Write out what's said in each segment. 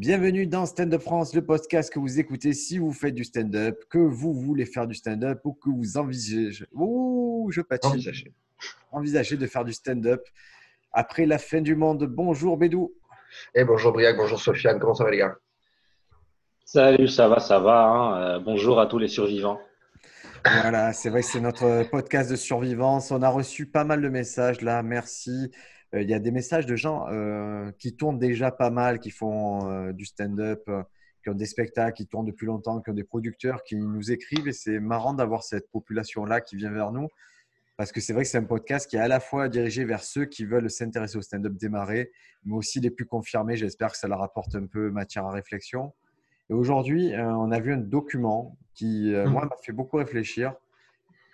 Bienvenue dans Stand Up France, le podcast que vous écoutez si vous faites du stand-up, que vous voulez faire du stand-up ou que vous envisagez, Ouh, je Envisagez. envisagez de faire du stand-up après la fin du monde. Bonjour Bédou. Et bonjour Briac, bonjour Sofiane, comment ça va les gars? Salut, ça va, ça va. hein. Euh, bonjour à tous les survivants. Voilà, c'est vrai que c'est notre podcast de survivance. On a reçu pas mal de messages là, merci. Euh, Il y a des messages de gens euh, qui tournent déjà pas mal, qui font euh, du stand-up, qui ont des spectacles, qui tournent depuis longtemps, qui ont des producteurs qui nous écrivent. Et c'est marrant d'avoir cette population-là qui vient vers nous. Parce que c'est vrai que c'est un podcast qui est à la fois dirigé vers ceux qui veulent s'intéresser au stand-up démarrer, mais aussi les plus confirmés. J'espère que ça leur apporte un peu matière à réflexion. Et aujourd'hui, on a vu un document qui, Mhm. moi, m'a fait beaucoup réfléchir.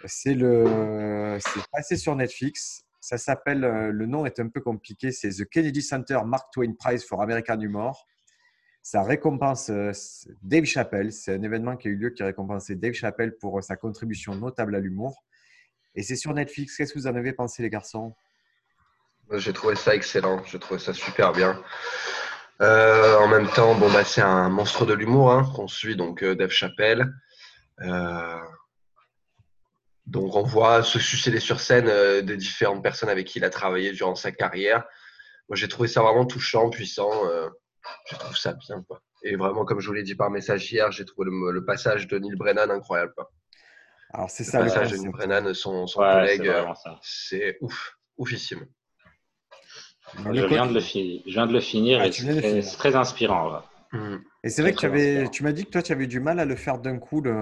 C'est le, c'est passé sur Netflix. Ça s'appelle, euh, le nom est un peu compliqué. C'est The Kennedy Center Mark Twain Prize for American Humor. Ça récompense euh, Dave Chappelle. C'est un événement qui a eu lieu qui a récompensé Dave Chappelle pour euh, sa contribution notable à l'humour. Et c'est sur Netflix. Qu'est-ce que vous en avez pensé, les garçons? J'ai trouvé ça excellent, j'ai trouvé ça super bien. En même temps, bon, bah, c'est un monstre de l'humour hein, qu'on suit, donc Dave Chappelle. Donc on voit se succéder sur scène euh, des différentes personnes avec qui il a travaillé durant sa carrière. Moi j'ai trouvé ça vraiment touchant, puissant. euh, je trouve ça bien. Quoi. Et vraiment, comme je vous l'ai dit par message hier, j'ai trouvé le, le passage de Neil Brennan incroyable. Quoi. Alors, c'est Le ça le passage de. Neil Brennan, son, son Ouais, collègue, c'est ouf, oufissime. Je viens de le, je viens de le finir Ah, et c'est très, inspirant. là. Mm. Et c'est vrai que tu m'as dit que toi, tu avais du mal à le faire d'un coup. Le...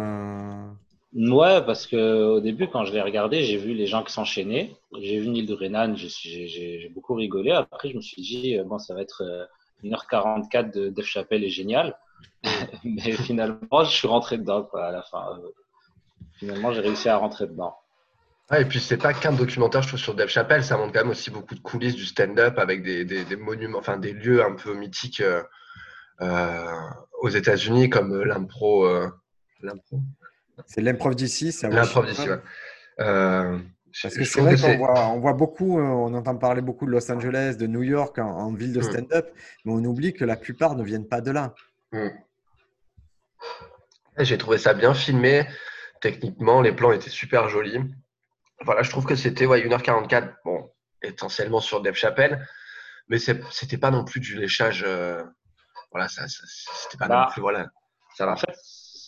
Ouais, parce que au début, quand je l'ai regardé, j'ai vu les gens qui s'enchaînaient. J'ai vu Neil Brennan, j'ai- j'ai beaucoup rigolé. Après, je me suis dit, euh, bon, ça va être euh, 1h44 de Dave Chappelle est génial. Mais finalement, je suis rentré dedans à la fin. Euh, Finalement, j'ai réussi à rentrer dedans. Et puis c'est pas qu'un documentaire, je trouve, sur Dave Chappelle, ça montre quand même aussi beaucoup de coulisses du stand-up avec des, des, monuments, enfin des lieux un peu mythiques euh, euh, aux États-Unis comme euh, euh, l'impro, C'est l'improv d'ici. c'est l'improv d'ici. Ouais. Euh, je- Parce que c'est trouve vrai qu'on voit, on voit beaucoup, euh, on entend parler beaucoup de Los Angeles, de New York en, en ville de Mm. stand-up, mais on oublie que la plupart ne viennent pas de là. J'ai trouvé ça bien filmé. Techniquement, les plans étaient super jolis. Voilà, je trouve que c'était ouais, 1h44, bon, essentiellement sur Dave Chappelle, mais c'était pas non plus du léchage. euh, voilà, ça, ça- c'était pas Bah, non plus. Voilà, ça va. En fait,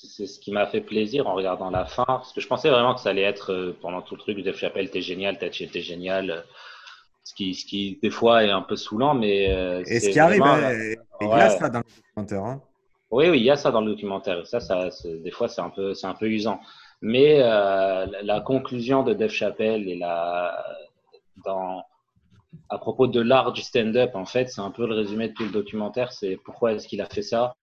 c'est ce qui m'a fait plaisir en regardant la fin, parce que je pensais vraiment que ça allait être euh, pendant tout le truc, Dave Chappelle, t'es génial, t'es t'es génial, euh, ce qui, ce qui des fois est un peu saoulant, mais euh, Et ce qui arrive, vraiment- il y a Ouais. ça dans le documentaire. hein. Oui, oui, il y a ça dans le documentaire. Et ça, ça des fois, c'est un peu, un peu usant. Mais euh, la, conclusion de Dave Chappelle et la, dans, à propos de l'art du stand-up, en fait, c'est un peu le résumé de tout le documentaire. C'est pourquoi est-ce qu'il a fait ça?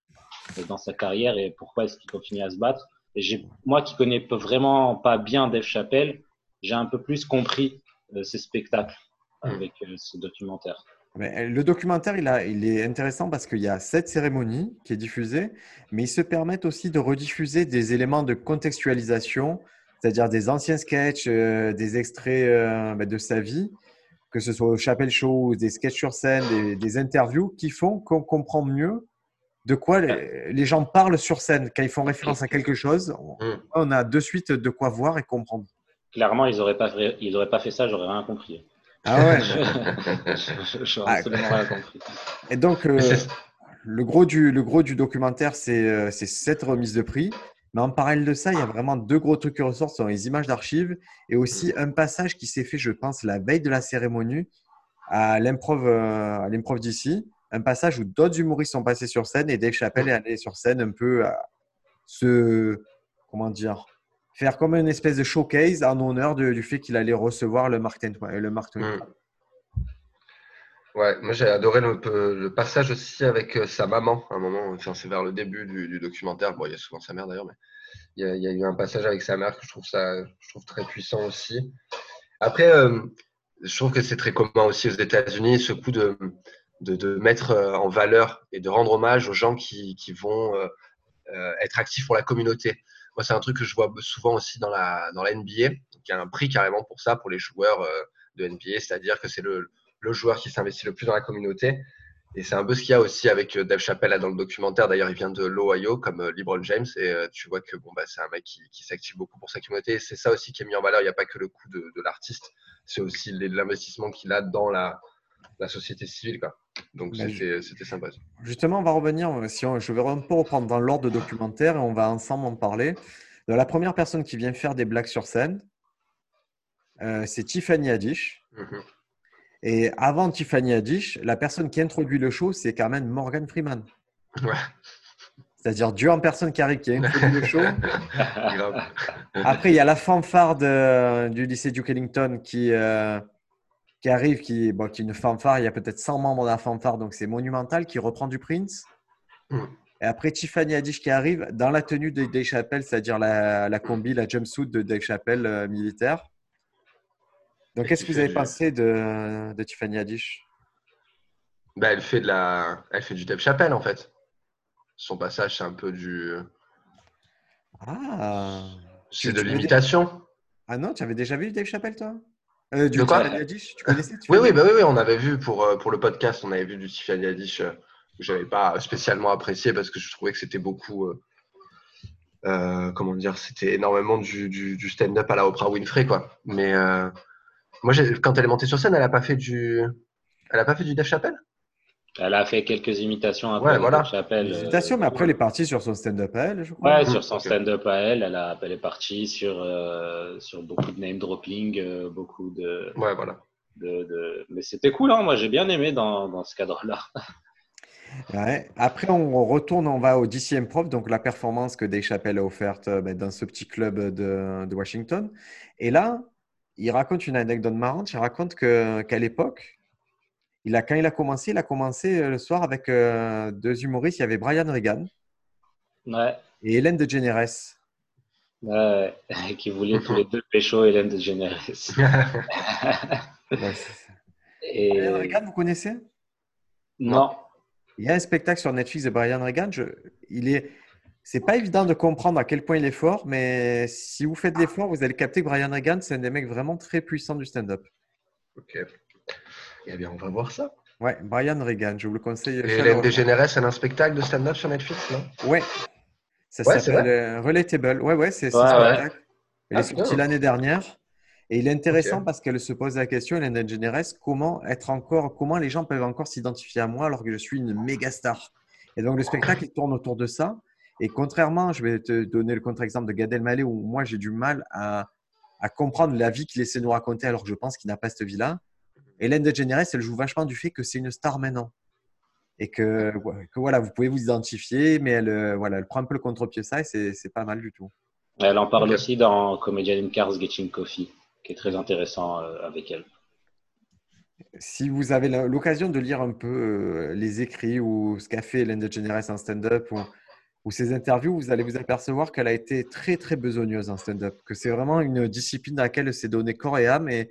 Dans sa carrière et pourquoi est-ce qu'il continue à se battre. Et moi qui connais vraiment pas bien Dave Chappelle, j'ai un peu plus compris euh, ses spectacles avec euh, ce documentaire. Mais, euh, le documentaire, il, a, il est intéressant parce qu'il y a cette cérémonie qui est diffusée, mais ils se permettent aussi de rediffuser des éléments de contextualisation, c'est-à-dire des anciens sketchs, euh, des extraits ben, de sa vie, que ce soit au Chapelle Show, des sketchs sur scène, des, des interviews qui font qu'on comprend mieux de quoi les, les gens parlent sur scène. Quand ils font référence à quelque chose, on, Mm. on a de suite de quoi voir et comprendre. Clairement, ils auraient pas, fait- ils auraient pas fait ça, j'aurais rien compris. Ah ouais. J'aurais Ah, absolument rien compris. Et donc, euh, le, gros du, le gros du documentaire, c'est euh, c'est cette remise de prix. Mais en parallèle de ça, il y a vraiment deux gros trucs qui ressortent, sont les images d'archives et aussi un passage qui s'est fait, je pense, la veille de la cérémonie à l'improv euh, à l'improv d'ici. Un passage où d'autres humoristes sont passés sur scène et Dave Chappelle est allé sur scène un peu à se, comment dire, faire comme une espèce de showcase en honneur du fait qu'il allait recevoir le Mark Twain. Le Mark. Ouais, moi j'ai adoré le, le passage aussi avec euh, sa maman à un moment. Enfin, c'est vers le début du, documentaire. Bon, il y a souvent sa mère d'ailleurs, mais il y, a, eu un passage avec sa mère que je trouve ça, je trouve très puissant aussi. Après, euh, je trouve que c'est très commun aussi aux États-Unis ce coup de, de, mettre euh, en valeur et de rendre hommage aux gens qui, qui vont euh, euh, être actifs pour la communauté. Moi, c'est un truc que je vois souvent aussi dans la, dans la NBA. Il y a un prix carrément pour ça, pour les joueurs de NBA, c'est-à-dire que c'est le, le joueur qui s'investit le plus dans la communauté. Et c'est un peu ce qu'il y a aussi avec Dave Chappelle dans le documentaire. D'ailleurs, il vient de l'Ohio comme LeBron James et tu vois que bon, bah, c'est un mec qui, qui s'active beaucoup pour sa communauté. C'est ça aussi qui est mis en valeur. Il n'y a pas que le coût de, de l'artiste, c'est aussi l'investissement qu'il a dans la, la société civile. Quoi. Donc c'était sympa. Justement, on va revenir, si on- je vais un peu reprendre dans l'ordre documentaire et on va ensemble en parler. De la première personne qui vient faire des blagues sur scène, euh, c'est Tiffany Haddish. Mhm. Et avant Tiffany Haddish, la personne qui introduit le show, c'est quand même Morgan Freeman. Ouais. C'est-à-dire Dieu en personne qui arrive, qui a introduit le show. Après, il y a la fanfare de- du lycée Duke Ellington qui, euh, qui arrive, qui, bon, qui est une fanfare. Il y a peut-être 100 membres dans la fanfare, donc c'est monumental, qui reprend du Prince. Mm. Et après, Tiffany Haddish qui arrive dans la tenue de Dave Chappelle, c'est-à-dire la, la combi, la jumpsuit de Dave Chappelle euh, militaire. Donc, qu'est-ce que vous avez du- pensé de, de Tiffany Haddish? Bah, elle fait de la, elle fait du Dave Chappelle en fait. Son passage, c'est un peu du, Ah, c'est de l'imitation. ah non, tu avais déjà vu Dave Chappelle, toi? Euh, Du De quoi Tu connaissais Oui, bah oui, oui, on avait vu pour, euh, pour le podcast, on avait vu du Tiffany Haddish euh, que j'avais pas spécialement apprécié parce que je trouvais que c'était beaucoup, euh, comment dire, c'était énormément du, du, du stand-up à la Oprah Winfrey, quoi. Mais euh, moi, quand elle est montée sur scène, elle a pas fait du, elle a pas fait du Dave Chappelle? Elle a fait quelques imitations après Ouais, voilà. Euh, imitations, mais après, elle est partie sur son stand-up à elle, je crois. Ouais, Mhm, sur son stand-up à elle, elle, a, elle est partie sur, euh, sur beaucoup de name dropping, euh, beaucoup de, Ouais, voilà. de, de- Mais c'était cool, hein moi j'ai bien aimé dans, dans ce cadre-là. Ouais. Après, on retourne, on va au DC Improv, donc la performance que Dave Chappelle a offerte ben, dans ce petit club de, de Washington. Et là, il raconte une anecdote marrante. Il raconte qu'à l'époque, il a, quand il a commencé, il a commencé euh, le soir avec euh, deux humoristes. Il y avait Brian Regan Ouais, et Hélène DeGeneres. ouais, qui voulaient tous les deux pécho Hélène. Ouais, c'est ça. Et... Brian Regan, vous connaissez? Non, Il y a un spectacle sur Netflix de Brian Regan. Je, il est, c'est pas évident de comprendre à quel point il est fort, mais si vous faites l'effort, vous allez capter que Brian Regan, c'est un des mecs vraiment très puissants du stand-up. Ok. Eh bien, on va voir ça. Ouais, Brian Regan, je vous le conseille. Et chaleureusement. Hélène DeGeneres, elle a un spectacle de stand-up sur Netflix, non? Ouais. Ça Ouais, c'est s'appelle euh, Relatable. Ouais, ouais, c'est c'est Ouais, ouais. spectacle. Il Ah, est sorti bien. l'année dernière. Et il est intéressant parce qu'elle se pose la question, Hélène DeGeneres, comment être encore, comment les gens peuvent encore s'identifier à moi alors que je suis une méga star? Et donc le spectacle il tourne autour de ça. Et contrairement, je vais te donner le contre-exemple de Gad Elmaleh où moi j'ai du mal à, à comprendre la vie qu'il essaie de nous raconter alors que je pense qu'il n'a pas cette vie-là. Hélène DeGeneres, elle joue vachement du fait que c'est une star maintenant. Et que, que voilà, vous pouvez vous identifier, mais elle, euh, voilà, elle prend un peu le contre-pied ça et c'est pas mal du tout. elle en parle aussi dans Comedian in Cars Getting Coffee, qui est très intéressant euh, avec elle. Si vous avez l'occasion de lire un peu euh, les écrits ou ce qu'a fait Hélène DeGeneres en stand-up ou, ou ses interviews, vous allez vous apercevoir qu'elle a été très très besogneuse en stand-up, que c'est vraiment une discipline dans laquelle elle s'est donné corps et âme et,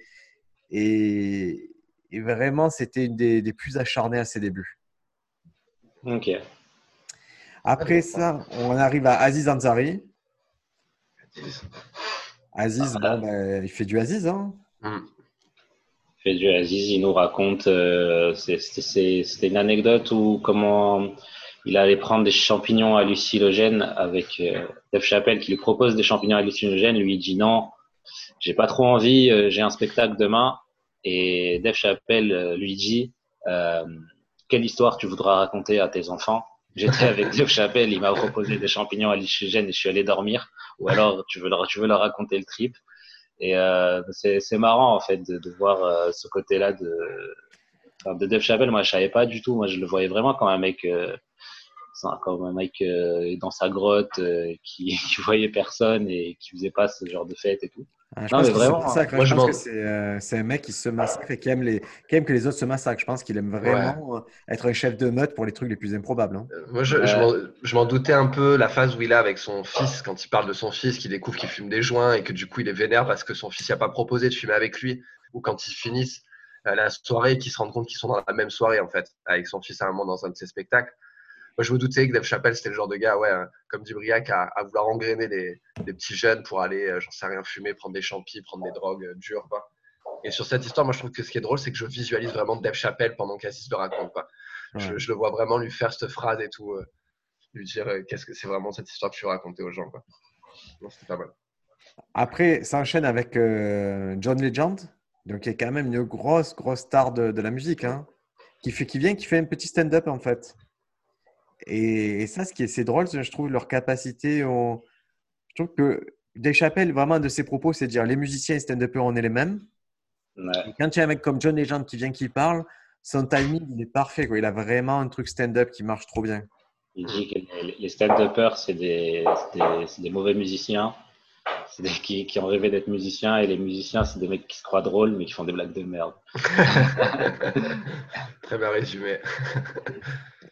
et, et vraiment c'était une des, des plus acharnées à ses débuts. Ok. Après ça, on arrive à Aziz Ansari. Aziz, bon, ben, il fait du Aziz. Hein Hmm. fait du Aziz, il nous raconte, euh, c'était une anecdote où comment il allait prendre des champignons hallucinogènes avec euh, Dave Chappelle qui lui propose des champignons hallucinogènes, lui il dit non, j'ai pas trop envie, euh, j'ai un spectacle demain, et Dave Chappelle euh, lui dit euh, quelle histoire tu voudras raconter à tes enfants? J'étais avec Dave Chappelle, il m'a proposé des champignons hallucinogènes et je suis allé dormir, ou alors tu veux leur, tu veux leur raconter le trip. Et euh, c'est marrant en fait de, de voir euh, ce côté-là de, de Dave Chappelle. Moi, je savais pas du tout. Moi, je le voyais vraiment comme un mec, euh, comme un mec euh, dans sa grotte euh, qui, qui voyait personne et qui faisait pas ce genre de fête et tout. Ah, je Non, pense mais que c'est vraiment, que moi, je je pense m'en- que c'est euh, c'est un mec qui se massacre et qui aime, les, qui aime que les autres se massacrent. Je pense qu'il aime vraiment euh, être un chef de meute pour les trucs les plus improbables. hein. Euh, Moi, je, m'en- je m'en doutais un peu la phase où il est avec son fils, quand il parle de son fils, qu'il découvre qu'il fume des joints et que du coup il est vénère parce que son fils n'a pas proposé de fumer avec lui, ou quand ils finissent la soirée et qu'ils se rendent compte qu'ils sont dans la même soirée en fait, avec son fils à un moment dans un de ses spectacles. Moi, je me doutais que Dave Chappelle, c'était le genre de gars, ouais, hein, comme dit Briac, à, à vouloir engrainer des, des petits jeunes pour aller, euh, j'en sais rien, fumer, prendre des champis, prendre des drogues euh, dures, quoi. Et sur cette histoire, moi, je trouve que ce qui est drôle, c'est que je visualise vraiment Dave Chappelle pendant qu'Assis le raconte. Quoi. Je, le vois vraiment lui faire cette phrase et tout, euh, lui dire euh, qu'est-ce que c'est vraiment cette histoire que je veux raconter aux gens. Quoi. c'était pas mal. Après, ça enchaîne avec euh, John Legend, donc qui est quand même une grosse, grosse star de, de la musique, hein, qui, fait, qui vient, qui fait un petit stand-up en fait. Et, ça, ce qui est, c'est drôle, je trouve leur capacité. On... Je trouve que Dave Chappelle, vraiment, de ses propos, c'est de dire les musiciens et stand-uppers, on est les mêmes. Quand il y a un mec comme John Legend qui vient, qui parle, son timing, il est parfait. Quoi. Il a vraiment un truc stand-up qui marche trop bien. Il dit que les stand-uppers, c'est des, des, des, mauvais musiciens. C'est des qui, qui, ont rêvé d'être musiciens. Et les musiciens, c'est des mecs qui se croient drôles, mais qui font des blagues de merde. Très bien résumé.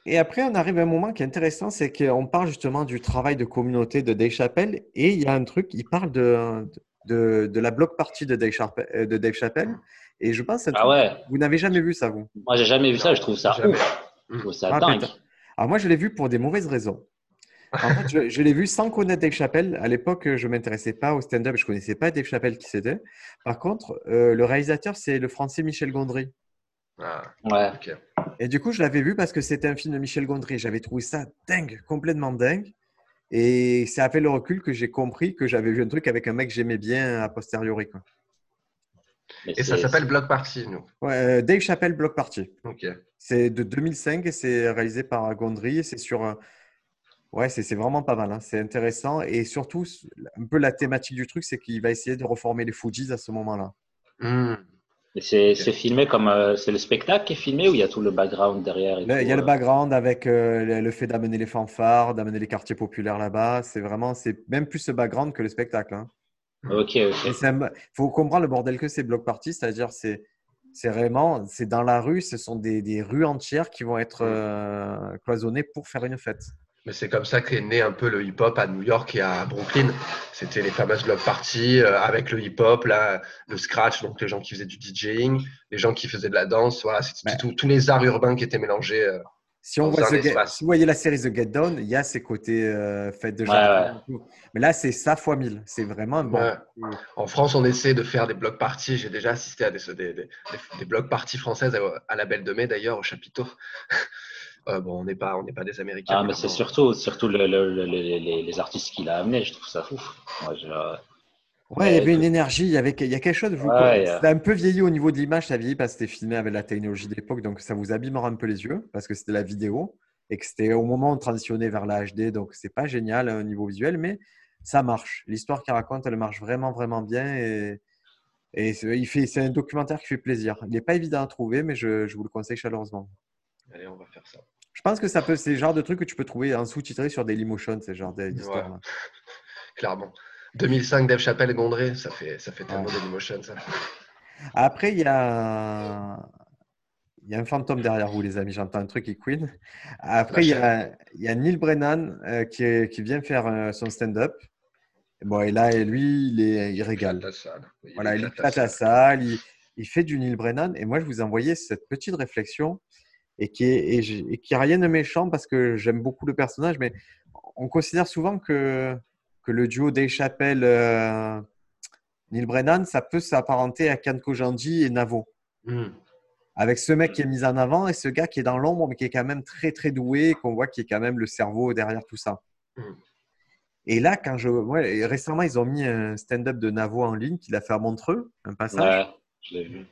Et après, on arrive à un moment qui est intéressant, c'est qu'on parle justement du travail de communauté de Dave Chappelle. Et il y a un truc, il parle de, de, de la block party de Dave, Chappelle, de Dave Chappelle. Et je pense que ah ouais. vous n'avez jamais vu ça, vous? Moi, j'ai jamais vu ça. Je trouve ça ouf. Je trouve ça ah, dingue. Alors, moi, je l'ai vu pour des mauvaises raisons. En fait, je, je l'ai vu sans connaître Dave Chappelle. À l'époque, je ne m'intéressais pas au stand-up. Je ne connaissais pas Dave Chappelle qui c'était. Par contre, euh, le réalisateur, c'est le français Michel Gondry. Ah, ouais. Et du coup, je l'avais vu parce que c'était un film de Michel Gondry. J'avais trouvé ça dingue, complètement dingue. Et c'est après le recul que j'ai compris que j'avais vu un truc avec un mec que j'aimais bien a posteriori. Quoi. Et ça s'appelle Block Party, nous. Ouais, euh, Dave Chappelle Block Party. Ok. C'est de 2005 et c'est réalisé par Gondry. C'est sur. Ouais, c'est vraiment pas mal. Hein. C'est intéressant. Et surtout, un peu la thématique du truc, c'est qu'il va essayer de reformer les Fujis à ce moment-là. Mmh. C'est filmé comme. Euh, c'est le spectacle qui est filmé ou il y a tout le background derrière Il y a le euh? background avec euh, le fait d'amener les fanfares, d'amener les quartiers populaires là-bas. C'est vraiment. C'est même plus ce background que le spectacle. Hein. Ok, ok. Il faut comprendre le bordel que c'est Block Party, c'est-à-dire c'est. C'est vraiment, c'est dans la rue, ce sont des, des, rues entières qui vont être cloisonnées pour faire une fête. Mais c'est comme ça qu'est né un peu le hip-hop à New York et à Brooklyn. C'était les fameuses block parties euh, avec le hip-hop, le scratch, donc les gens qui faisaient du DJing, les gens qui faisaient de la danse. Voilà, c'était tous les arts urbains qui étaient mélangés. Euh, si, on voit si vous voyez la série The Get Down, il y a ces côtés euh, fêtes de jardin. Mais là, c'est ça fois mille. C'est vraiment bon. En France, on essaie de faire des block parties. J'ai déjà assisté à des, des, des, des block parties françaises à, à la Belle de Mai, d'ailleurs, au chapiteau. Euh, bon, on n'est pas, on n'est pas des Américains. Ah, mais c'est surtout, surtout le, le, les artistes qu'il a amenés. Je trouve ça fou. Moi, je... Ouais, il y avait une énergie, il y, avait, il y a quelque chose. Vous, ouais, c'était un peu vieilli au niveau de l'image, ça vieillit parce que c'était filmé avec la technologie d'époque, donc ça vous abîmera un peu les yeux parce que c'était la vidéo et que c'était au moment où on transitionnait vers la HD, donc c'est pas génial hein, au niveau visuel, mais ça marche. L'histoire qu'il raconte, elle marche vraiment, vraiment bien et, et il fait, c'est un documentaire qui fait plaisir. Il n'est pas évident à trouver, mais je, je vous le conseille chaleureusement. Allez, on va faire ça. Je pense que ça peut, c'est le genre de truc que tu peux trouver en sous-titré sur Dailymotion, ces genre d'histoires. Ouais. Clairement. 2005, Dave Chappelle et Gondré, ça fait, ça fait tellement ouais. Dailymotion, ça. Après, il y a, il y a un fantôme derrière vous, les amis. J'entends un truc qui queen. Après, il y, a, il y, a, Neil Brennan euh, qui, est, qui, vient faire euh, son stand-up. Bon, et là, lui, il, est, il régale. Il voilà, il éclate la salle. Il, il, fait du Neil Brennan. Et moi, je vous ai envoyé cette petite réflexion et qui est et, qui a rien de méchant parce que j'aime beaucoup le personnage, mais on considère souvent que que le duo Dave Chappelle euh, Neil Brennan, ça peut s'apparenter à Kanko Kojandi et Navo. Mm. Avec ce mec qui est mis en avant et ce gars qui est dans l'ombre, mais qui est quand même très très doué, qu'on voit qui est quand même le cerveau derrière tout ça. Mm. Et là, quand je, ouais, récemment, ils ont mis un stand-up de Navo en ligne qu'il a fait à Montreux, un passage. Ouais.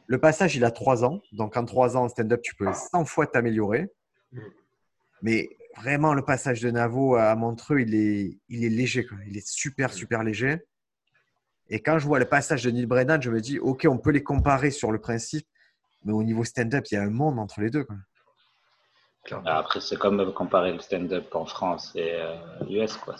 Le passage, il a trois ans. Donc, en trois ans, en stand-up, tu peux 100 fois t'améliorer. Mm. Mais vraiment, le passage de Navo à Montreux, il est, il est léger. Il est super, mm. super léger. Et quand je vois le passage de Neil Brennan, je me dis, OK, on peut les comparer sur le principe. Mais au niveau stand-up, il y a un monde entre les deux. Quoi. Bah, après, c'est comme comparer le stand-up en France et euh, US, quoi.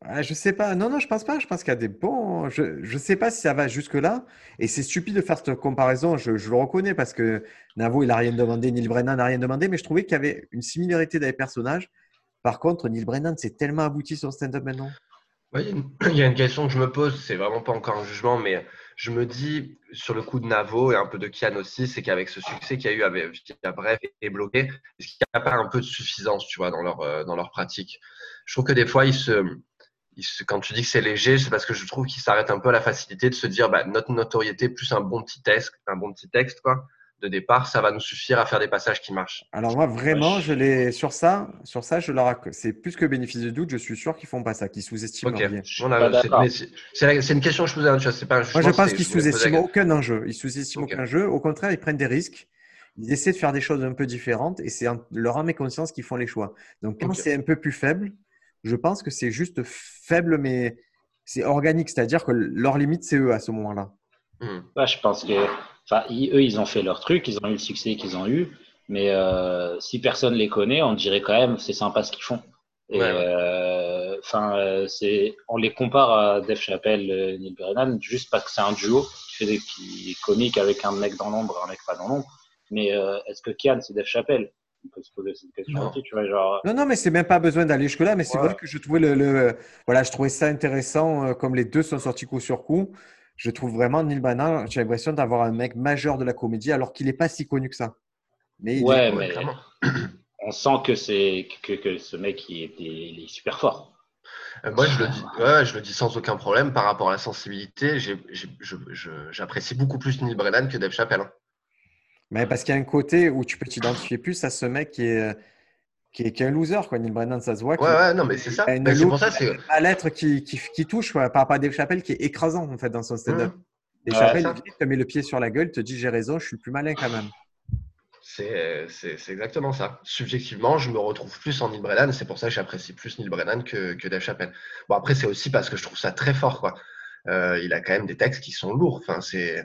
Ah, je sais pas. Non, non, je pense pas. Je pense qu'il y a des bons. Je, je sais pas si ça va jusque-là. Et c'est stupide de faire cette comparaison. Je, je le reconnais parce que Navo, il a rien demandé. Neil Brennan n'a rien demandé. Mais je trouvais qu'il y avait une similarité dans les personnages. Par contre, Neil Brennan, c'est tellement abouti son stand-up maintenant. Oui, il y a une question que je me pose. C'est vraiment pas encore un jugement, mais je me dis, sur le coup de Navo et un peu de Kian aussi, c'est qu'avec ce succès qu'il y a eu avec Bref et Bloqué, est-ce qu'il n'y a pas un peu de suffisance, tu vois, dans leur, euh, dans leur pratique? Je trouve que des fois, ils se, quand tu dis que c'est léger, c'est parce que je trouve qu'il s'arrête un peu à la facilité de se dire bah, notre notoriété plus un bon petit texte, un bon petit texte quoi, de départ, ça va nous suffire à faire des passages qui marchent. Alors moi vraiment, je l'ai sur ça, sur ça, je leur c'est plus que bénéfice de doute. Je suis sûr qu'ils font pas ça, qu'ils sous-estiment rien. c'est une question que je posais. Sais pas. Moi, je pense qu'ils sous-estiment aucun enjeu. Ils sous-estiment aucun jeu. Au contraire, ils prennent des risques. Ils essaient de faire des choses un peu différentes et c'est leur âme et conscience qui font les choix. Donc quand c'est un peu plus faible, je pense que c'est juste faible, mais c'est organique. C'est-à-dire que leur limite, c'est eux à ce moment-là. Hmm. je pense que, enfin, eux, ils ont fait leur truc, ils ont eu le succès qu'ils ont eu, mais euh, si personne les connaît, on dirait quand même c'est sympa ce qu'ils font. Et euh, enfin, euh, c'est, on les compare à Dave Chappelle, Neil Brennan, juste parce que c'est un duo qui fait des qui est comique avec un mec dans l'ombre et un mec pas dans l'ombre. Mais est-ce que Kian c'est Dave Chappelle? On peut se poser cette question non. tu vois, genre... Non, non, mais c'est même pas besoin d'aller jusque-là, mais c'est vrai que je trouvais le, voilà, je trouvais ça intéressant, euh, comme les deux sont sortis coup sur coup. Je trouve vraiment Neil Brennan, j'ai l'impression d'avoir un mec majeur de la comédie, alors qu'il n'est pas si connu que ça. Mais ouais, mais on sent que c'est que, que, ce mec il est, il est super fort. Euh, moi, je le, dis, ouais, je le dis sans aucun problème par rapport à la sensibilité. J'apprécie beaucoup plus Neil Brennan que Dave Chappelle. Mais parce qu'il y a un côté où tu peux t'identifier plus à ce mec qui est, qui est, qui est un loser, quoi. Neil Brennan, ça se voit. Ouais, ouais, non, mais c'est ça. C'est pour ça, c'est. À l'être qui, qui, qui, touche, quoi, par rapport à Dave Chappelle, qui est écrasant, en fait, dans son stand-up. Mmh. Dave Chappelle, il te met le pied sur la gueule, te dit j'ai raison, je suis le plus malin quand même. C'est exactement ça. Subjectivement, je me retrouve plus en Neil Brennan. C'est pour ça que j'apprécie plus Neil Brennan que, que Dave Chappelle. Bon, après, c'est aussi parce que je trouve ça très fort. Quoi. Euh, il a quand même des textes qui sont lourds. Enfin, c'est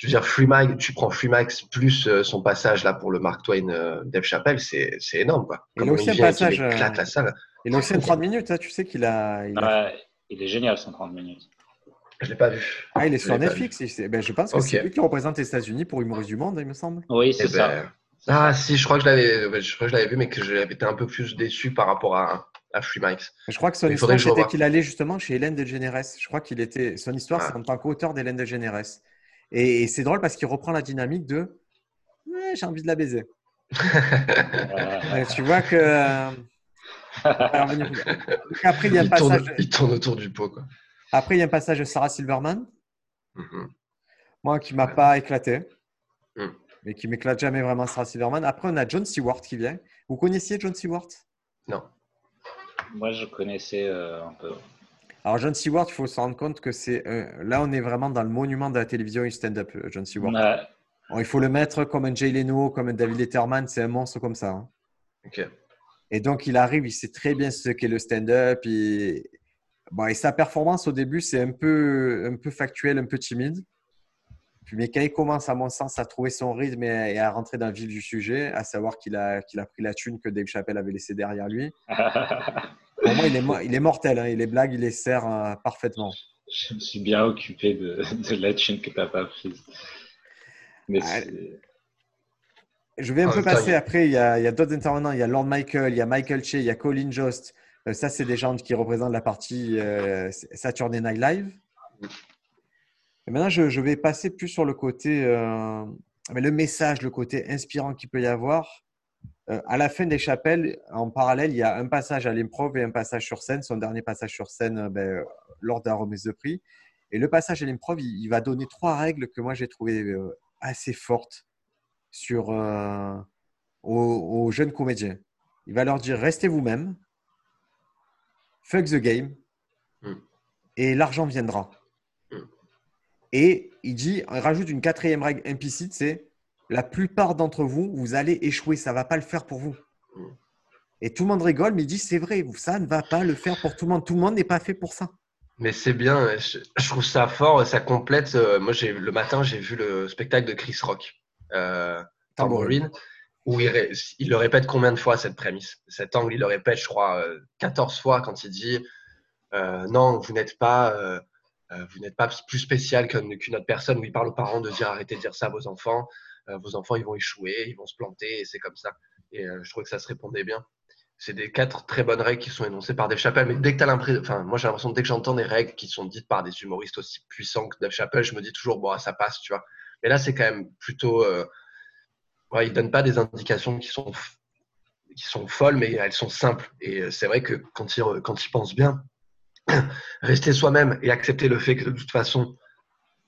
je veux dire, Freemax, tu prends Freemax plus euh, son passage là pour le Mark Twain euh, Dave Chappelle, c'est énorme. Quoi. aussi un passage. Il éclate la salle. A aussi 30 minutes, hein, tu sais qu'il a. Il, a... il est génial, son 30 minutes. Je ne l'ai pas vu. Ah, il est sur Netflix. Ben, je pense que c'est lui qui représente les États-Unis pour Humoriste du Monde, il me semble. Oui, c'est eh ça. Ben, ah, si, je crois que je l'avais, je crois que je l'avais vu, mais que j'avais été un peu plus déçu par rapport à, à Freemax. Je crois que son histoire, c'était qu'il allait justement chez Hélène de Généresse. Je crois qu'il était. Son histoire, ah. c'est en tant qu'auteur d'Hélène de Généresse. Et, c'est drôle parce qu'il reprend la dynamique de j'ai envie de la baiser. tu vois que. Euh, après, il y a un passage. il tourne autour du pot. Quoi. Après, il y a un passage de Sarah Silverman. Mm-hmm. Moi, qui m'a pas éclaté. Mm. Mais qui m'éclate jamais vraiment Sarah Silverman. Après, on a John Stewart qui vient. Vous connaissiez John Stewart Non. Moi, je connaissais euh, un peu. Alors, John Stewart, il faut se rendre compte que c'est. Euh, là, on est vraiment dans le monument de la télévision et stand-up, euh, John Stewart. il faut le mettre comme un Jay Leno, comme un David Letterman, c'est un monstre comme ça. Hein. Et donc, il arrive, il sait très bien ce qu'est le stand-up. Et... Bon, et sa performance au début, c'est un peu, un peu factuel, un peu timide. Puis, mais quand il commence, à mon sens, à trouver son rythme et à rentrer dans le vif du sujet, à savoir qu'il a, qu'il a pris la thune que Dave Chappelle avait laissée derrière lui. Pour moi, il est, il est mortel. Hein. Il est blague, il les sert euh, parfaitement. Je me suis bien occupé de, la chaîne que tu n'as pas prise. Mais ah, je vais un peu passer après. Il y a, a d'autres intervenants. Il y a Lord Michael, il y a Michael Che, il y a Colin Jost. Euh, ça, c'est des gens qui représentent la partie euh, Saturday Night Live. Et maintenant, je, je, vais passer plus sur le côté, mais le message, le côté inspirant qu'il peut y avoir. Euh, à la fin des chapelles, en parallèle, il y a un passage à l'improv et un passage sur scène. Son dernier passage sur scène euh, ben, euh, lors de la remise de prix. Et le passage à l'improv, il, va donner trois règles que moi j'ai trouvées assez fortes sur, aux, jeunes comédiens. Il va leur dire restez vous-même, fuck the game, hmm. et l'argent viendra. Hmm. Et il dit, il rajoute une quatrième règle implicite, c'est la plupart d'entre vous, vous allez échouer. Ça ne va pas le faire pour vous. Et tout le monde rigole, mais il dit c'est vrai, ça ne va pas le faire pour tout le monde. Tout le monde n'est pas fait pour ça. Mais c'est bien, je, trouve ça fort, ça complète. Euh, moi, le matin, j'ai vu le spectacle de Chris Rock, euh, Tambourine, où il, le répète combien de fois cette prémisse? Cet angle, il le répète, je crois, 14 euh, fois quand il dit euh, Non, vous n'êtes pas. vous n'êtes pas plus spécial qu'une autre personne, où il parle aux parents de dire arrêtez de dire ça à vos enfants. Euh, vos enfants ils vont échouer, ils vont se planter, et c'est comme ça. Et euh, je trouve que ça se répondait bien. C'est des quatre très bonnes règles qui sont énoncées par Dave Chappelle. Mais dès que tu as l'impression, enfin, moi j'ai l'impression dès que j'entends des règles qui sont dites par des humoristes aussi puissants que Dave Chappelle, je me dis toujours, bon, ça passe, tu vois. Mais là, c'est quand même plutôt. Euh, ouais, ils ne donnent pas des indications qui sont, qui sont folles, mais elles sont simples. Et c'est vrai que quand ils, quand ils pensent bien, rester soi-même et accepter le fait que de toute façon,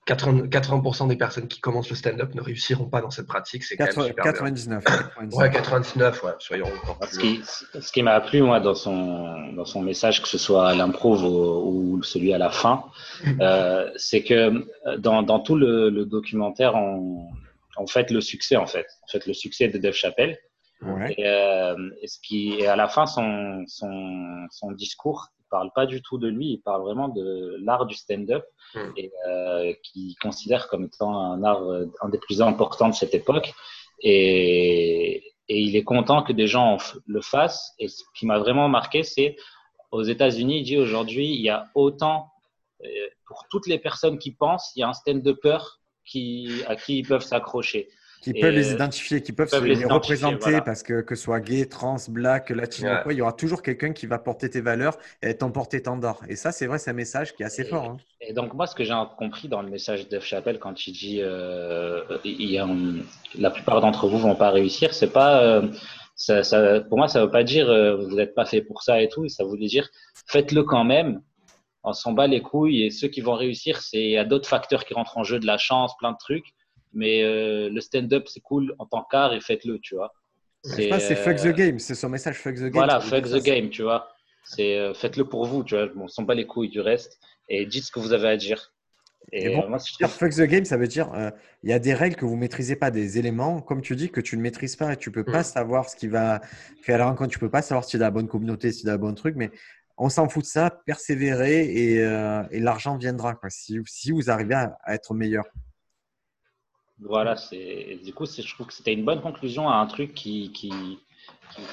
80%, 80 des personnes qui commencent le stand-up ne réussiront pas dans cette pratique. C'est 99, 99. Ouais, 99, ouais, soyons encore Ce qui, ce qui m'a plu, moi, dans son, dans son message, que ce soit à l'improv ou, celui à la fin, euh, c'est que dans, dans tout le, le documentaire, on, on, fait le succès, en fait. En fait, le succès de Dave Chappelle. Ouais. Et, euh, et, ce qui, et à la fin, son, son, son discours, parle pas du tout de lui, il parle vraiment de l'art du stand-up et euh, qui considère comme étant un art euh, un des plus importants de cette époque. Et, et il est content que des gens le fassent. Et ce qui m'a vraiment marqué, c'est aux États-Unis, il dit aujourd'hui, il y a autant, euh, pour toutes les personnes qui pensent, il y a un stand-upper qui, à qui ils peuvent s'accrocher. Qui peuvent les identifier, qui peuvent, se les, représenter parce que que ce soit gay, trans, black, latino, quoi, il y aura toujours quelqu'un qui va porter tes valeurs et t'emporter étendard. Et ça, c'est vrai, c'est un message qui est assez fort. Hein. Et donc, moi, ce que j'ai compris dans le message d'Ef Chappelle quand il dit euh, il y a, la plupart d'entre vous vont pas réussir, c'est pas. Euh, ça, ça, pour moi, ça veut pas dire euh, vous n'êtes pas fait pour ça et tout. Ça voulait dire faites-le quand même. On s'en bat les couilles et ceux qui vont réussir, c'est il y a d'autres facteurs qui rentrent en jeu, de la chance, plein de trucs mais euh, le stand-up, c'est cool en tant qu'art et faites-le, tu vois. C'est fuck the euh, game, c'est son message fuck the game. Voilà, fuck the game, tu vois. C'est euh, faites-le pour vous, tu vois. On s'en bat les couilles du reste et dites ce que vous avez à dire. Et, bon, moi, dire fuck the game, ça veut dire il y a des règles que vous maîtrisez pas, des éléments, comme tu dis, que tu ne maîtrises pas et tu peux pas mm. savoir ce qui va faire la rencontre. Tu peux pas savoir si tu as la bonne communauté, si tu as le bon truc, mais on s'en fout de ça, persévérer et, et l'argent viendra quoi, si, si, vous arrivez à être meilleur. Voilà, c'est du coup, je trouve que c'était une bonne conclusion à un truc qui, qui,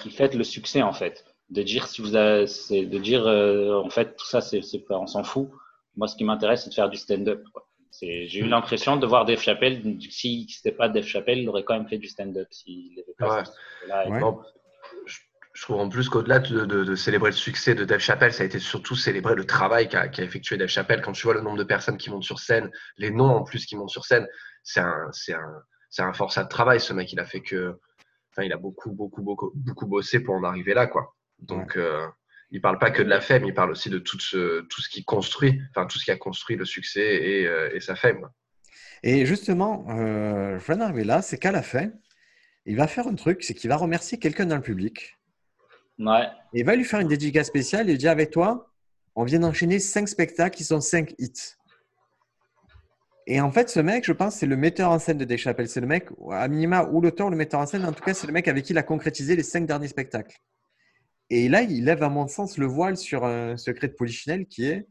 qui, fait le succès en fait. De dire si vous avez, de dire euh, en fait tout ça, c'est on s'en fout. Moi, ce qui m'intéresse, c'est de faire du stand-up. J'ai eu mm. l'impression de voir Dave Chappelle. Si c'était pas Dave Chappelle, il aurait quand même fait du stand-up. S'il pas je trouve en plus qu'au-delà de, de, célébrer le succès de Dave Chappelle, ça a été surtout célébrer le travail qu'a effectué Dave Chappelle. Quand tu vois le nombre de personnes qui montent sur scène, les noms en plus qui montent sur scène, c'est un, c'est un, c'est un forçat de travail. Ce mec, il a fait que, enfin, il a beaucoup, beaucoup, beaucoup, beaucoup bossé pour en arriver là, quoi. Donc, il euh, il parle pas que de la femme, il parle aussi de tout ce, tout ce qui construit, enfin, tout ce qui a construit le succès et, euh, et sa femme. Et justement, euh, je vais en arriver là, c'est qu'à la fin, il va faire un truc, c'est qu'il va remercier quelqu'un dans le public il va lui faire une dédicace spéciale. Il dit avec toi, on vient d'enchaîner cinq spectacles qui sont cinq hits. Et en fait, ce mec, je pense, c'est le metteur en scène de Deschapelles. C'est le mec, à minima, ou l'auteur ou le metteur en scène. En tout cas, c'est le mec avec qui il a concrétisé les cinq derniers spectacles. Et là, il lève, à mon sens, le voile sur un secret de Polichinelle qui est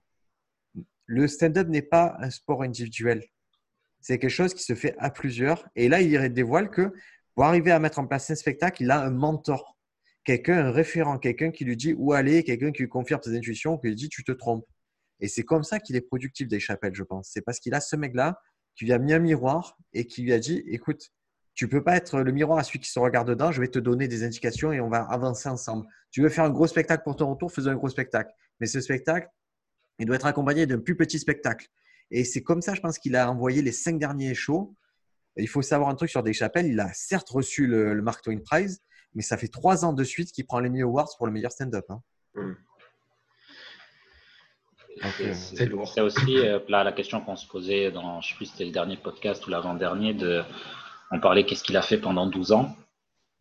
le stand-up n'est pas un sport individuel. C'est quelque chose qui se fait à plusieurs. Et là, il dévoile que pour arriver à mettre en place un spectacle, il a un mentor quelqu'un, un référent, quelqu'un qui lui dit où aller, quelqu'un qui lui confirme ses intuitions, qui lui dit tu te trompes. Et c'est comme ça qu'il est productif des chapelles, je pense. C'est parce qu'il a ce mec-là qui lui a mis un miroir et qui lui a dit écoute, tu peux pas être le miroir à celui qui se regarde dedans, je vais te donner des indications et on va avancer ensemble. Tu veux faire un gros spectacle pour ton retour, faisons un gros spectacle. Mais ce spectacle, il doit être accompagné d'un plus petit spectacle. Et c'est comme ça, je pense, qu'il a envoyé les cinq derniers shows. Il faut savoir un truc sur des chapelles. Il a certes reçu le, Mark Twain Prize, mais ça fait trois ans de suite qu'il prend les Emmy Awards pour le meilleur stand-up. Hein. Hmm. C'est lourd. C'est aussi euh, là, la question qu'on se posait dans, je sais plus si c'était le dernier podcast ou l'avant-dernier, de, on parlait qu'est-ce qu'il a fait pendant 12 ans.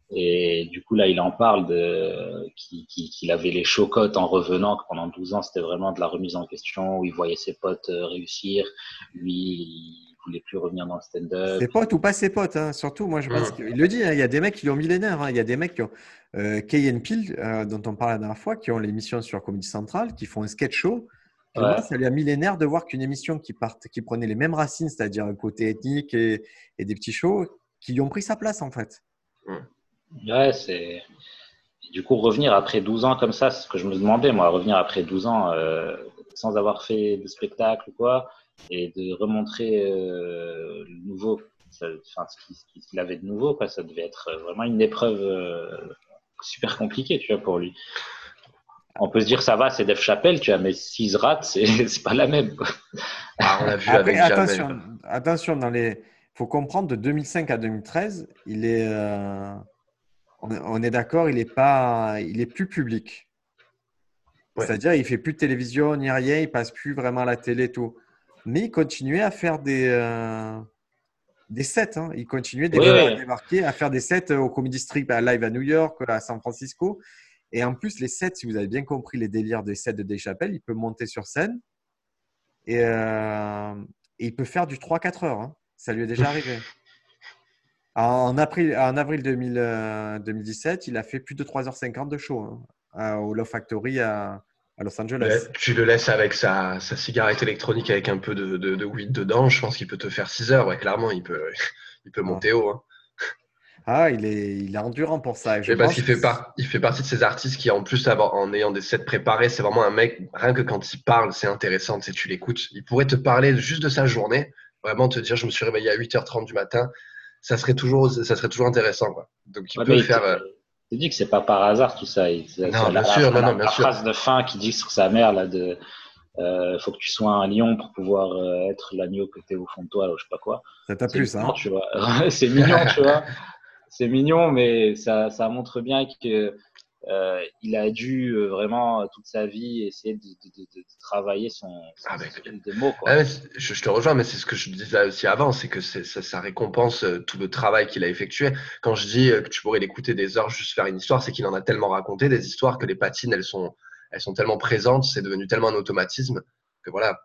Et du coup, là, il en parle de qu'il avait les chocottes en revenant, que pendant 12 ans, c'était vraiment de la remise en question, où il voyait ses potes euh, réussir. Lui, voulait plus revenir dans le stand-up. Ses potes ou pas ses potes, hein. surtout, moi je pense qu'il le dit, hein, il y a des mecs qui l'ont millénaire, hein. il y a des mecs qui ont euh, Kay Peel, euh, dont on parlait la dernière fois, qui ont l'émission sur Comedy Central, qui font un sketch show. Ça lui a millénaire de voir qu'une émission qui, part, qui prenait les mêmes racines, c'est-à-dire un côté ethnique et, des petits shows, qui lui ont pris sa place en fait. Ouais, c'est. Du coup, revenir après 12 ans comme ça, c'est ce que je me demandais, moi, revenir après 12 ans euh, sans avoir fait de spectacle ou quoi, et de remontrer euh, le nouveau, enfin, ce qu'il avait de nouveau, quoi, ça devait être vraiment une épreuve euh, super compliquée, tu vois, pour lui. On peut se dire ça va, c'est Def Chappelle, tu vois, mais s'il se rate, c'est pas la même. Ah, on a vu avec attention, attention, dans les, faut comprendre de 2005 à 2013, il est, euh, on est d'accord, il est pas, il est plus public. C'est-à-dire, il fait plus de télévision ni rien, il passe plus vraiment à la télé et tout. Mais il continuait à faire des, euh, des sets. hein. Il continuait oui. débarquer, à faire des sets au Comedy Strip, à live à New York, à San Francisco. Et en plus, les sets, si vous avez bien compris les délires des sets de Dave Chappelle, il peut monter sur scène et, euh, et il peut faire du 3-4 heures. hein. Ça lui est déjà arrivé. En avril, en avril 2000, euh, 2017, il a fait plus de 3h50 de show hein, au Love Factory à, à Los Angeles. Ouais, tu le laisses avec sa, sa cigarette électronique avec un peu de, de, de weed dedans, je pense qu'il peut te faire 6 heures. Ouais, clairement, il peut, il peut monter haut. hein. Ah, il est, il est endurant pour ça. je parce pense qu'il fait, par- il fait partie de ces artistes qui, en plus, en ayant des sets préparés, c'est vraiment un mec, rien que quand il parle, c'est intéressant, tu sais, tu l'écoutes. Il pourrait te parler juste de sa journée, vraiment te dire, je me suis réveillé à 8h30 du matin. Ça serait toujours, ça serait toujours intéressant. Quoi. Donc, il Ouais, peut mais faire. il euh, dit que c'est pas par hasard tout ça. Il- c'est- Non, bien la, sûr, la- non, non, bien la sûr. phrase de fin qui dit sur sa mère là de euh, faut que tu sois un lion pour pouvoir euh, être l'agneau que t'es au fond de toi, ou je sais pas quoi. ça t'a C'est plu, ça mignon, hein? tu vois. c'est mignon, tu vois. C'est mignon, mais ça, ça montre bien que euh, il a dû euh, vraiment toute sa vie essayer de, de- de- de travailler son, son Ah, mais- style de mots. Quoi. Ah je, je te rejoins, mais c'est ce que je disais aussi avant, c'est que ça, ça récompense euh, tout le travail qu'il a effectué. Quand je dis que tu pourrais l'écouter des heures juste faire une histoire, c'est qu'il en a tellement raconté des histoires que les patines, elles sont, elles sont tellement présentes, c'est devenu tellement un automatisme que voilà,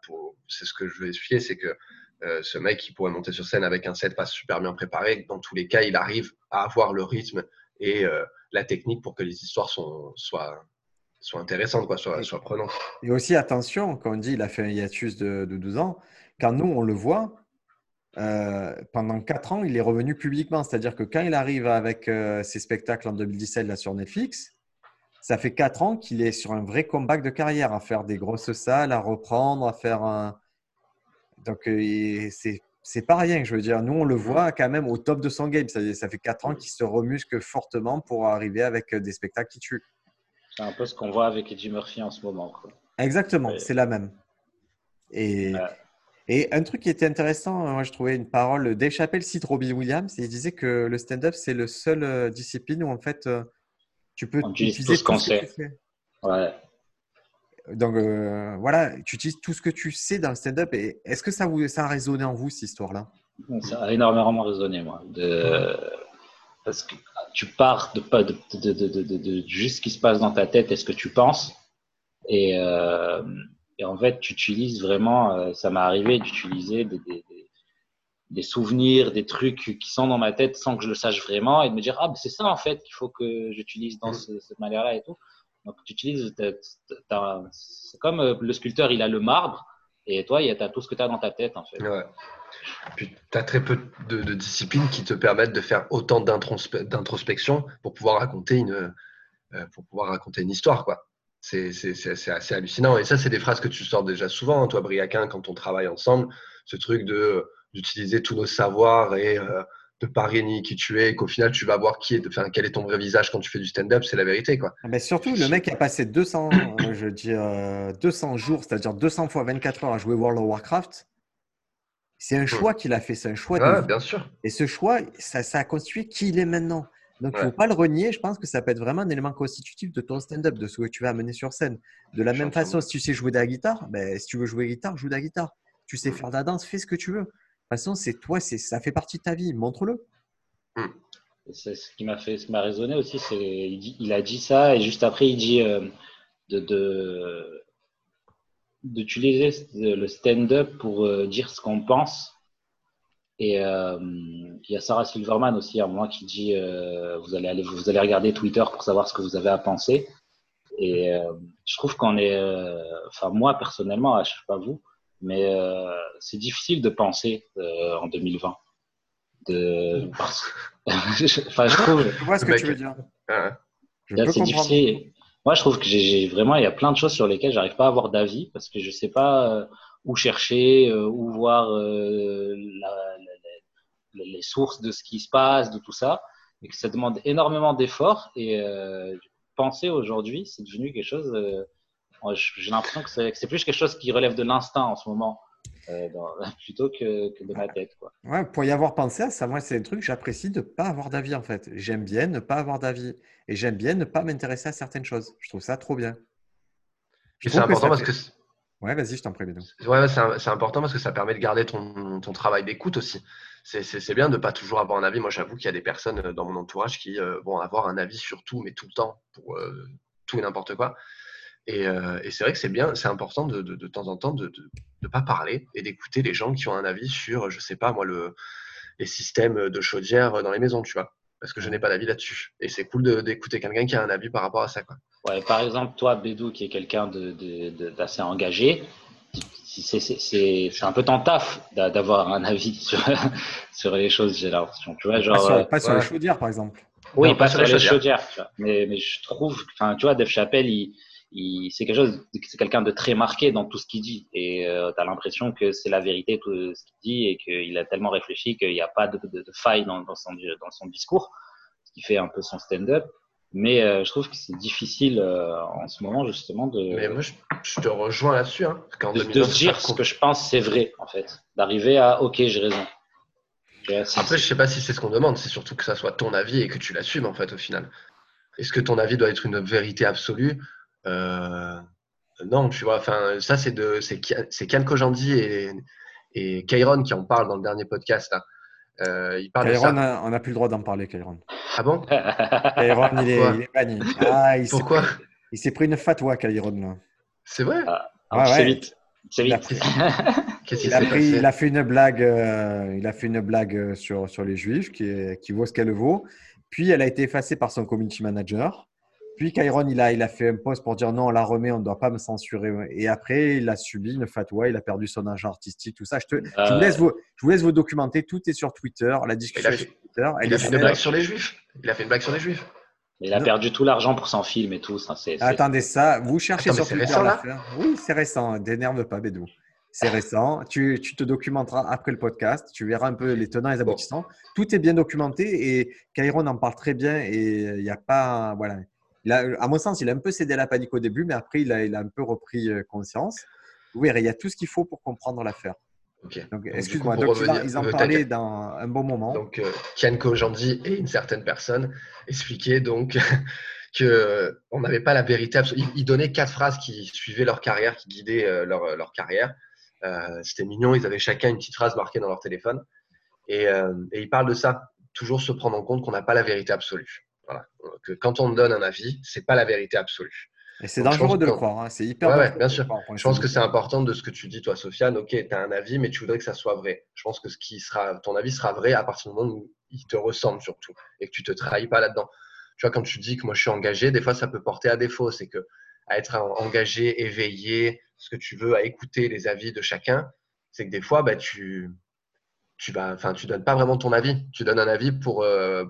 c'est ce que je veux expliquer, c'est que euh, ce mec, il pourrait monter sur scène avec un set pas super bien préparé. Dans tous les cas, il arrive à avoir le rythme et euh, la technique pour que les histoires sont, soient, soient intéressantes, quoi, soient, soient prenantes. Et aussi, attention, quand on dit il a fait un hiatus de, de 12 ans, quand nous, on le voit, euh, pendant 4 ans, il est revenu publiquement. C'est-à-dire que quand il arrive avec ses spectacles en 2017 là, sur Netflix, ça fait 4 ans qu'il est sur un vrai comeback de carrière, à faire des grosses salles, à reprendre, à faire un. Donc, euh, c'est. Pas rien, je veux dire. Nous, on le voit quand même au top de son game. Ça, ça fait 4 ans qu'il se remusque fortement pour arriver avec euh, des spectacles qui tuent. C'est un peu ce qu'on voit avec Eddie Murphy en ce moment. Quoi. Exactement, Ouais. c'est la même. Et, Ouais. et un truc qui était intéressant, euh, moi je trouvais une parole, Dave Chappelle cite Robin Williams et il disait que le stand-up c'est le seul discipline où en fait tu peux utiliser tout ce qu'on sait. Ouais. Donc euh, voilà, tu utilises tout ce que tu sais dans le stand-up. Et est-ce que ça, vous, ça a résonné en vous cette histoire-là? Ça a énormément résonné, moi. De... Parce que tu pars de, pas de, de, juste ce qui se passe dans ta tête et ce que tu penses. Et, euh, et en fait, tu utilises vraiment, euh, ça m'est arrivé d'utiliser des, des, des- des souvenirs, des trucs qui sont dans ma tête sans que je le sache vraiment et de me dire, ah, ben, c'est ça en fait qu'il faut que j'utilise dans ce- cette manière-là et tout. Donc, tu utilises, c'est comme euh, le sculpteur, il a le marbre et toi, il y a t'as tout ce que tu as dans ta tête en fait. Ouais. Puis tu as très peu de, disciplines qui te permettent de faire autant d'introspe- d'introspection pour pouvoir raconter une, euh, pour pouvoir raconter une histoire, quoi. C'est assez hallucinant. Et ça, c'est des phrases que tu sors déjà souvent, hein, toi, Briaquin, quand on travaille ensemble. Ce truc de d'utiliser tous nos savoirs et euh, de pas renier qui tu es, et qu'au final, tu vas voir qui est, enfin, quel est ton vrai visage quand tu fais du stand-up, c'est la vérité, quoi. Mais surtout, le mec a passé 200, euh, je veux dire, euh, 200 jours, c'est-à-dire 200 fois 24 heures à jouer World of Warcraft. C'est un choix qu'il a fait, c'est un choix de Ouais, bien sûr. Et ce choix, ça, ça a constitué qui il est maintenant. Donc, il ne faut pas le renier. Je pense que ça peut être vraiment un élément constitutif de ton stand-up, de ce que tu vas amener sur scène. De la Je même façon, si tu sais jouer de la guitare, ben, si tu veux jouer guitare, joue de la guitare. Tu sais faire de la danse, fais ce que tu veux. Façon, c'est toi, c'est, ça fait partie de ta vie. Montre-le. Et c'est ce qui m'a fait, ce m'a résonné aussi, c'est il, a dit ça et juste après il dit euh, de, d'utiliser le stand-up pour euh, dire ce qu'on pense. Et euh, il y a Sarah Silverman aussi à un moment qui dit vous allez aller vous allez regarder Twitter pour savoir ce que vous avez à penser. Et je trouve qu'on est, enfin moi personnellement, je sais pas vous, mais euh, c'est difficile de penser euh, en 2020. De, parce- enfin, je trouve, Je vois ce que tu veux dire. Peux c'est difficile. Moi, je trouve que j'ai- vraiment, il y a plein de choses sur lesquelles j'arrive pas à avoir d'avis parce que je sais pas euh, où chercher, euh, où voir euh, la- la- la- les sources de ce qui se passe, de tout ça, et que ça demande énormément d'efforts. Et euh, penser aujourd'hui, c'est devenu quelque chose. Moi, j'ai l'impression que c'est plus quelque chose qui relève de l'instinct en ce moment, euh, dans- plutôt que, que de ma tête, quoi. Ouais, pour y avoir pensé à ça, moi, c'est un truc que j'apprécie de ne pas avoir d'avis en fait. J'aime bien ne pas avoir d'avis et j'aime bien ne pas m'intéresser à certaines choses. Je trouve ça trop bien. C'est important parce que. Ouais, vas-y, je t'en prie, Ouais, c'est important parce que ça permet de garder ton, ton travail d'écoute aussi. C'est bien de ne pas toujours avoir un avis. Moi, j'avoue qu'il y a des personnes euh, dans mon entourage qui euh, vont avoir un avis sur tout, mais tout le temps, pour euh, tout et n'importe quoi. Et, et c'est vrai que c'est bien, c'est important de, de, de, temps en temps de ne pas parler et d'écouter les gens qui ont un avis sur, je sais pas, moi, le, les systèmes de chaudière dans les maisons, tu vois parce que je n'ai pas d'avis là-dessus. Et c'est cool d'écouter quelqu'un qui a un avis par rapport à ça. Quoi. Ouais, par exemple, toi, Bédou, qui est quelqu'un d'assez engagé, c'est un peu ton taf d'avoir un avis sur, sur les choses, j'ai l'impression. Tu vois, genre, pas sur, les chaudières, par exemple. Oui, pas, sur les chaudières. mais, mais, je trouve, enfin, tu vois, Dave Chappelle, il, c'est quelque chose, c'est quelqu'un de très marqué dans tout ce qu'il dit. Et euh, tu as l'impression que c'est la vérité tout ce qu'il dit et qu'il a tellement réfléchi qu'il n'y a pas de, de, faille dans, dans, son, dans son discours, ce qui fait un peu son stand-up. Mais euh, je trouve que c'est difficile euh, en ce moment justement de. Mais moi, je, te rejoins là-dessus. Hein, de, de dire ce que je pense c'est vrai en fait. D'arriver à OK, j'ai raison. Après, je sais pas si c'est ce qu'on demande. C'est surtout que ça soit ton avis et que tu l'assumes en fait au final. Est-ce que ton avis doit être une vérité absolue non, tu vois, enfin, ça, c'est de, c'est, c'est Kian Kojandi et, et Kairon qui en parlent dans le dernier podcast. Là. Euh, il parle Kairon, on n'a plus le droit d'en parler, Kairon. Ah bon? Kairon, il est, il est banni. Ah, il Pourquoi? s'est, Il s'est pris une fatwa, Kairon. C'est vrai? Ah, ah, C'est vite. C'est vite. Il a, pris, il a, fait une blague, euh, il a fait une blague sur, sur les juifs qui, est, qui vaut ce qu'elle vaut. Puis elle a été effacée par son community manager. Puis Kyron, il a, il a fait un post pour dire non, on la remet, on ne doit pas me censurer. Et après, il a subi une fatwa, il a perdu son agent artistique, tout ça. Je, te, je, vous, laisse vous, je vous laisse vous documenter. Tout est sur Twitter. La discussion il a fait, sur Twitter. Il a fait une blague sur les juifs. Il a fait une blague sur les juifs. Il a perdu tout l'argent pour son film et tout. Ça, Attendez ça, vous cherchez sur Twitter. Récent, là oui, c'est récent. Dénerve pas, Bédou. C'est récent. Tu, tu, te documenteras après le podcast. Tu verras un peu les tenants et les aboutissants. Tout est bien documenté et Kyron en parle très bien et il n'y a pas. Voilà à mon sens, il a un peu cédé à la panique au début, mais après, il a, il a un peu repris euh, conscience. Oui, il y a tout ce qu'il faut pour comprendre l'affaire. Donc, excuse-moi. Ils en parlaient dans un bon moment. Donc, euh, Kian Kojandi et une certaine personne expliquaient donc que on n'avait pas la vérité absolue. Ils donnaient quatre phrases qui suivaient leur carrière, qui guidaient euh, leur, leur, carrière. C'était mignon. Ils avaient chacun une petite phrase marquée dans leur téléphone. Et, et ils parlent de ça. Toujours se prendre en compte qu'on n'a pas la vérité absolue. Que quand on donne un avis, c'est pas la vérité absolue. Et c'est dangereux de le croire, hein. c'est hyper ouais, bien sûr. Je pense que c'est important de ce que tu dis, toi, Sofiane. Ok, tu as un avis, mais tu voudrais que ça soit vrai. Je pense que ce qui sera, ton avis sera vrai à partir du moment où il te ressemble surtout et que tu te trahis pas là-dedans. Tu vois, quand tu dis que moi je suis engagé, des fois ça peut porter à défaut. C'est que à être engagé, éveillé, ce que tu veux, à écouter les avis de chacun, c'est que des fois, bah, tu, tu vas, enfin, tu donnes pas vraiment ton avis. Tu donnes un avis pour, euh,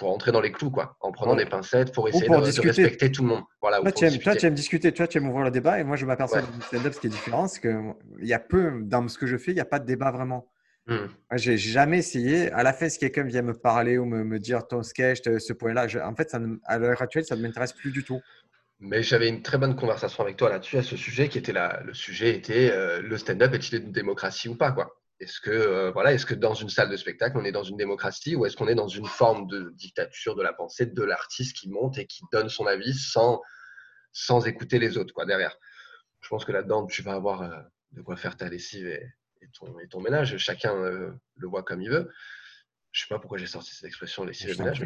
pour entrer dans les clous, quoi, en prenant des pincettes pour essayer de, respecter tout le monde. Voilà, toi, tu aimes, toi, tu aimes, discuter, toi, tu aimes ouvrir le débat, et moi, je m'aperçois ouais. du stand-up, ce qui est différent, c'est qu'il y a peu, dans ce que je fais, il n'y a pas de débat vraiment. Hmm. J'ai jamais essayé. À la fin, si quelqu'un vient me parler ou me, me dire ton sketch, ce point-là, en fait, ça à l'heure actuelle, ça ne m'intéresse plus du tout. Mais j'avais une très bonne conversation avec toi là-dessus, à ce sujet, qui était là. Le sujet était euh, le stand-up est-il une démocratie ou pas, quoi est-ce que, euh, voilà, est-ce que dans une salle de spectacle, on est dans une démocratie ou est-ce qu'on est dans une forme de dictature de la pensée de l'artiste qui monte et qui donne son avis sans, sans écouter les autres quoi, derrière? Je pense que là-dedans, tu vas avoir euh, de quoi faire ta lessive et, ton, et ton, ménage. Chacun euh, le voit comme il veut. Je ne sais pas pourquoi j'ai sorti cette expression lessive et ménage.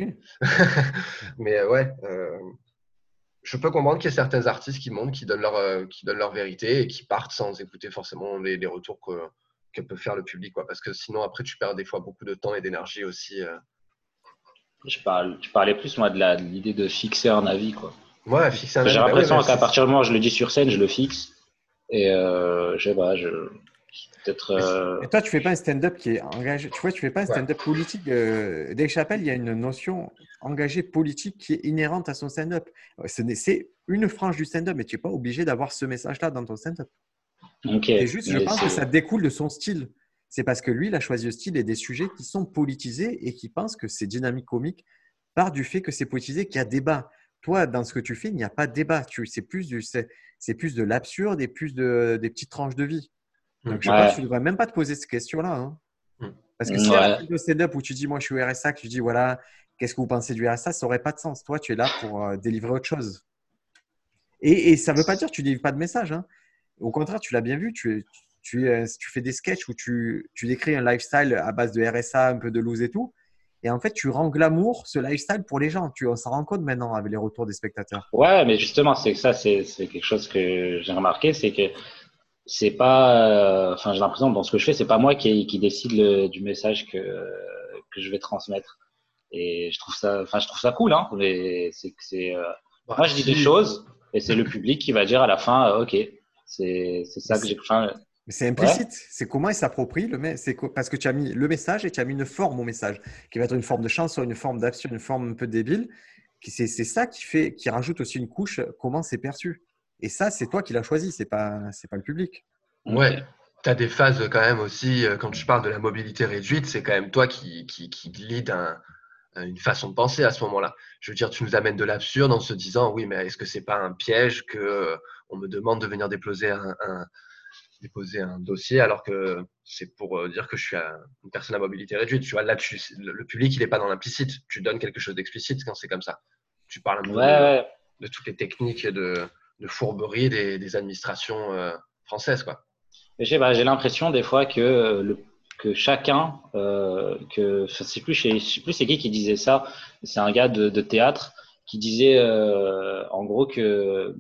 Mais, ouais, je peux comprendre qu'il y a certains artistes qui montent, qui donnent leur, qui donnent leur vérité et qui partent sans écouter forcément les, les retours que que peut faire le public. Quoi, parce que sinon, après, tu perds des fois beaucoup de temps et d'énergie aussi. Euh. Je, parle, je parlais plus, moi, de l'idée de fixer un avis. Quoi. Ouais, fixer un avis. J'ai l'impression qu'à partir du moment où je le dis sur scène, je le fixe. Et euh, je sais pas, je. Peut-être. Euh, et toi, tu fais pas un stand-up qui est engagé. Tu vois, tu fais pas un stand-up politique. Euh, Dès Chappelle, il y a une notion engagée politique qui est inhérente à son stand-up. C'est une frange du stand-up, mais tu n'es pas obligé d'avoir ce message-là dans ton stand-up. Okay. juste, je pense que ça découle de son style. C'est parce que lui, il a choisi le style et des sujets qui sont politisés et qui pensent que ces dynamiques comiques part du fait que c'est politisé, qu'il y a débat. Toi, dans ce que tu fais, il n'y a pas de débat. C'est plus, du, c'est, plus de l'absurde et plus de, des petites tranches de vie. Donc, je pense que tu ne devrais même pas te poser cette question-là. Hein. Mm. Parce que si ouais. un de stand-up où tu dis, moi, je suis au RSA, que tu dis, voilà, qu'est-ce que vous pensez du RSA, ça n'aurait pas de sens. Toi, tu es là pour euh, délivrer autre chose. Et, ça ne veut pas dire que tu ne livres pas de message. Hein. Au contraire, tu l'as bien vu, tu, tu, tu, fais des sketchs où tu, tu décris un lifestyle à base de RSA, un peu de loose et tout. Et en fait, tu rends glamour ce lifestyle pour les gens. Tu, on s'en rend compte maintenant avec les retours des spectateurs. Ouais, mais justement, c'est ça, c'est quelque chose que j'ai remarqué, c'est que c'est pas, euh, enfin, j'ai l'impression dans ce que je fais, c'est pas moi qui, qui décide du message que, que je vais transmettre. Et je trouve ça, enfin, je trouve ça cool, hein. Mais c'est c'est, euh, bah, moi, je dis des choses et c'est le public qui va dire à la fin, euh, ok, c'est ça que j'ai. Mais c'est implicite. C'est comment il s'approprie le C'est parce que tu as mis le message et tu as mis une forme au message, qui va être une forme de chanson, une forme d'action, une forme un peu débile. C'est ça qui fait, qui rajoute aussi une couche. Comment c'est perçu. Et ça, c'est toi qui l'as choisi. C'est pas, c'est pas le public. Ouais. Tu as des phases quand même aussi, euh, quand tu parles de la mobilité réduite, c'est quand même toi qui, qui, qui lead une façon de penser à ce moment-là. Je veux dire, tu nous amènes de l'absurde en se disant, oui, mais est-ce que c'est pas un piège que euh, on me demande de venir déposer un, déposer un dossier alors que c'est pour euh, dire que je suis une personne à mobilité réduite. Tu vois, là, le public, il n'est pas dans l'implicite. Tu donnes quelque chose d'explicite quand c'est comme ça. Tu parles un peu de, toutes les techniques de, de fourberie des, administrations euh, françaises. Quoi. J'ai bah, l'impression des fois que, le, que chacun, euh, que je sais plus, je sais plus c'est qui qui disait ça. C'est un gars de, de, théâtre qui disait en gros que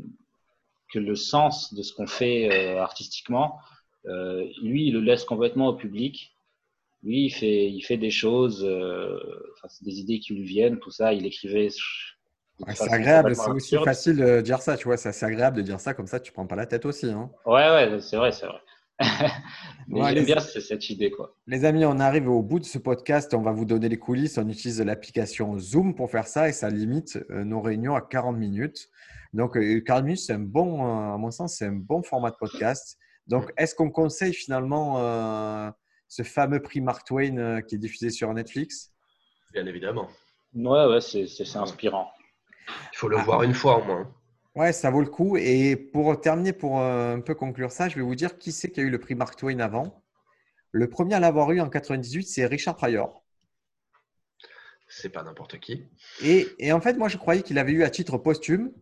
que le sens de ce qu'on fait euh, artistiquement, euh, lui, il le laisse complètement au public. Lui, il fait, il fait des choses, euh, des idées qui lui viennent, tout ça. Il écrivait. c'est agréable, c'est aussi facile de dire ça, tu vois. C'est assez agréable de dire ça, comme ça, tu prends pas la tête aussi. Hein. Ouais, ouais, c'est vrai, c'est vrai. Mais j'aime bien cette idée. Quoi. Les amis, on arrive au bout de ce podcast. On va vous donner les coulisses. On utilise l'application Zoom pour faire ça et ça limite nos réunions à 40 minutes. Donc, 40 euh, minutes, c'est un bon, euh, à mon sens, c'est un bon format de podcast. Donc, est-ce qu'on conseille finalement euh, ce fameux prix Mark Twain qui est diffusé sur Netflix? Bien évidemment. Ouais, ouais, c'est inspirant. Il faut le voir une fois au moins. Ouais, ça vaut le coup. Et pour terminer, pour un peu conclure ça, je vais vous dire qui c'est qui a eu le prix Mark Twain avant. Le premier à l'avoir eu en 98, c'est Richard Pryor. C'est pas n'importe qui. Et, et, en fait, moi, je croyais qu'il avait eu à titre posthume.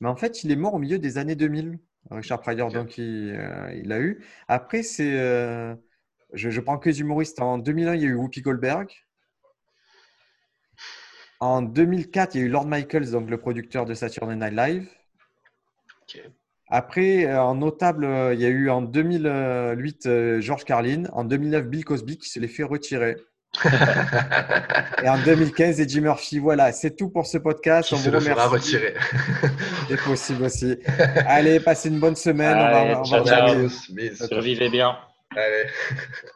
Mais en fait, il est mort au milieu des années 2000, Richard Pryor, donc euh, il, a eu. Après, c'est, euh, je, prends que les humoristes. En 2001, il y a eu Whoopi Goldberg. En 2004, il y a eu Lord Michaels, donc le producteur de Saturday Night Live. Après, euh, en notable, il y a eu en 2008 George Carlin. En 2009, Bill Cosby qui se les fait retirer. et en 2015, Eddie Murphy. Voilà, c'est tout pour ce podcast. on vous remercie. retirer. c'est possible aussi. Allez, passez une bonne semaine. on va, on va Survivez bien. Allez.